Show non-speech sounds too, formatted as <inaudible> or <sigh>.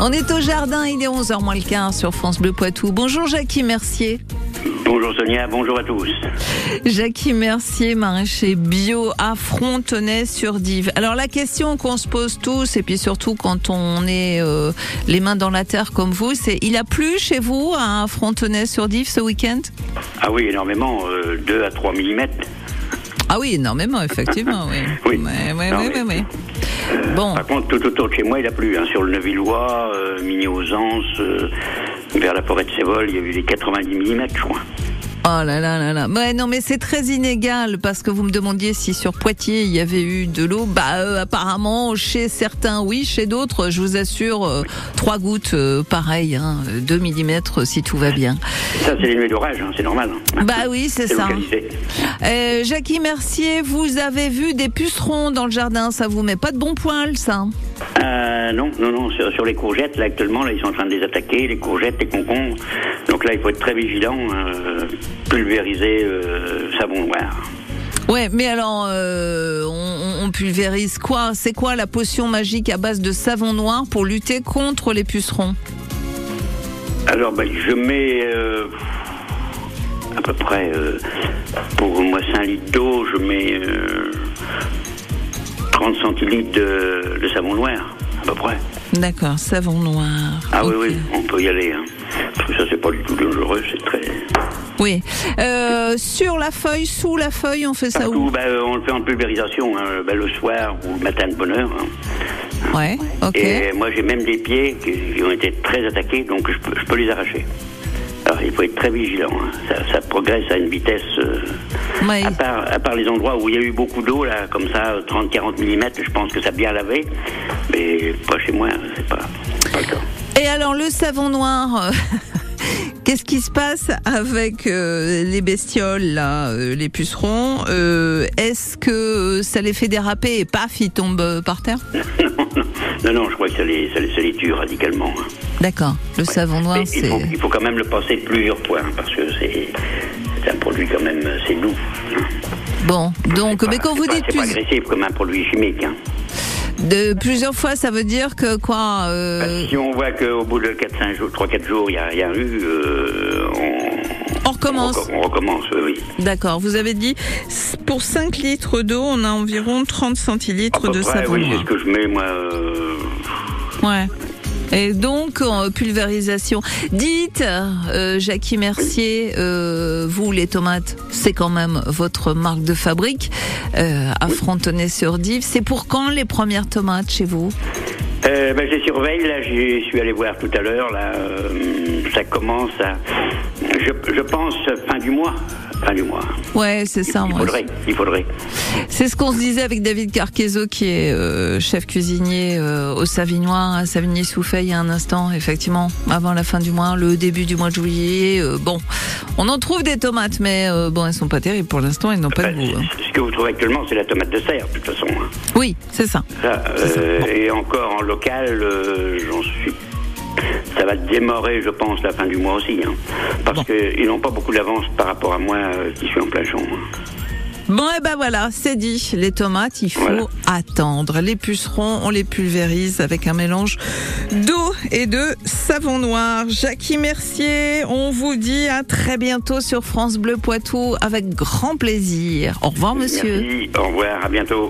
On est au jardin, il est 11h moins le quart sur France Bleu Poitou. Bonjour Jackie Mercier. Bonjour Sonia, bonjour à tous. Jackie Mercier, maraîcher bio à Frontenay-sur-Dive. Alors la question qu'on se pose tous, et puis surtout quand on est euh, les mains dans la terre comme vous, c'est il a plu chez vous à Frontenay-sur-Dive ce week-end? Ah oui, énormément, euh, 2 à 3 mm. Ah oui, énormément, effectivement, oui. <laughs> Oui. Non, mais- ouais, ouais. Bon, Par contre, tout autour de chez moi, il a plu. Hein, sur le Neuvillois, euh, Mini aux Anses, euh, vers la forêt de Sévol, il y a eu les 90 mm, je crois. Oh là là là là. Ouais, non, mais c'est très inégal parce que vous me demandiez si sur Poitiers il y avait eu de l'eau. Bah, euh, apparemment, chez certains, oui, chez d'autres, je vous assure, euh, trois gouttes, euh, pareil, hein, 2 mm si tout va bien. Ça, c'est les nuées d'orage, hein, c'est normal. hein. Bah oui, c'est ça. Euh, Jackie Mercier, vous avez vu des pucerons dans le jardin, ça vous met pas de bon poil, ça Euh, non, non, non, sur, sur les courgettes, là, actuellement, là, ils sont en train de les attaquer, les courgettes, les concombres. Donc là, il faut être très vigilant, euh, pulvériser euh, savon noir. Ouais, mais alors, on, on pulvérise quoi? C'est quoi la potion magique à base de savon noir pour lutter contre les pucerons? Alors, ben, je mets à peu près, pour moi, 5 litres d'eau, je mets euh, 30 centilitres de, de savon noir, à peu près. D'accord, savon noir. Ah oui, oui, on peut y aller. Hein. Parce que ça, c'est pas du tout dangereux, c'est très... Oui. Euh, sur la feuille, sous la feuille, on fait ça où ben, euh, on le fait en pulvérisation, hein, ben, le soir ou le matin de bonne heure. hein. Ouais, ok. Et moi, j'ai même des pieds qui, qui ont été très attaqués, donc je peux, je peux les arracher. Alors, il faut être très vigilant. hein. Ça, ça progresse à une vitesse... euh. À part, à part les endroits où il y a eu beaucoup d'eau, là, comme ça, 30-40 mm, je pense que ça a bien lavé. Mais pas chez moi, c'est pas, pas le cas. Et alors, le savon noir, euh, <laughs> qu'est-ce qui se passe avec euh, les bestioles, là, euh, les pucerons Euh, Est-ce que ça les fait déraper et paf, ils tombent par terre? Non, non, <laughs> non, non, je crois que ça les, ça les, ça les tue radicalement. D'accord. Le savon noir, il, c'est. faut, il faut quand même le passer plusieurs fois, hein, parce que c'est un produit quand même, c'est doux. hein. Bon, donc, mais quand vous pas- dites C'est plus- agressif comme un produit chimique. hein. de plusieurs fois, ça veut dire que quoi euh, Bah, Si on voit qu'au bout de 4-5 jours, 3-4 jours, il n'y a rien eu, euh, on, On recommence. On, recommence, oui. D'accord, vous avez dit pour 5 litres d'eau, on a environ 30 À centilitres de savon oui, c'est ce que je mets, moi. euh, Ouais. Et donc, en pulvérisation. Dites, euh, Jackie Mercier, euh, vous, les tomates, c'est quand même votre marque de fabrique euh, à Frontenay-sur-Dive. C'est pour quand les premières tomates chez vous? Euh, ben, je les surveille, là, j'y suis allé voir tout à l'heure, là, euh, ça commence à, je, je pense, fin du mois, fin du mois. Ouais, c'est ça. il faudrait, il faudrait. C'est ce qu'on se disait avec David Carquezo, qui est euh, chef cuisinier euh, au Savignois, à Savigny-Souffay, il y a un instant, effectivement, avant la fin du mois, le début du mois de juillet. euh, bon, on en trouve des tomates, mais bon, elles sont pas terribles pour l'instant, elles n'ont pas de goût. hein. Ce que vous trouvez actuellement, c'est la tomate de serre, de toute façon. hein. Oui, c'est ça. Ça, C'est ça. Bon. Et encore en local, j'en suis. Ça va démarrer, je pense, la fin du mois aussi. hein. parce Bon. qu'ils n'ont pas beaucoup d'avance par rapport à moi euh, qui suis en plein champ. hein. Bon, et ben voilà, c'est dit. Les tomates, il faut Voilà. attendre. Les pucerons, on les pulvérise avec un mélange d'eau et de savon noir. Jackie Mercier, on vous dit à très bientôt sur France Bleu Poitou avec grand plaisir. Au revoir, monsieur. Merci, au revoir, à bientôt.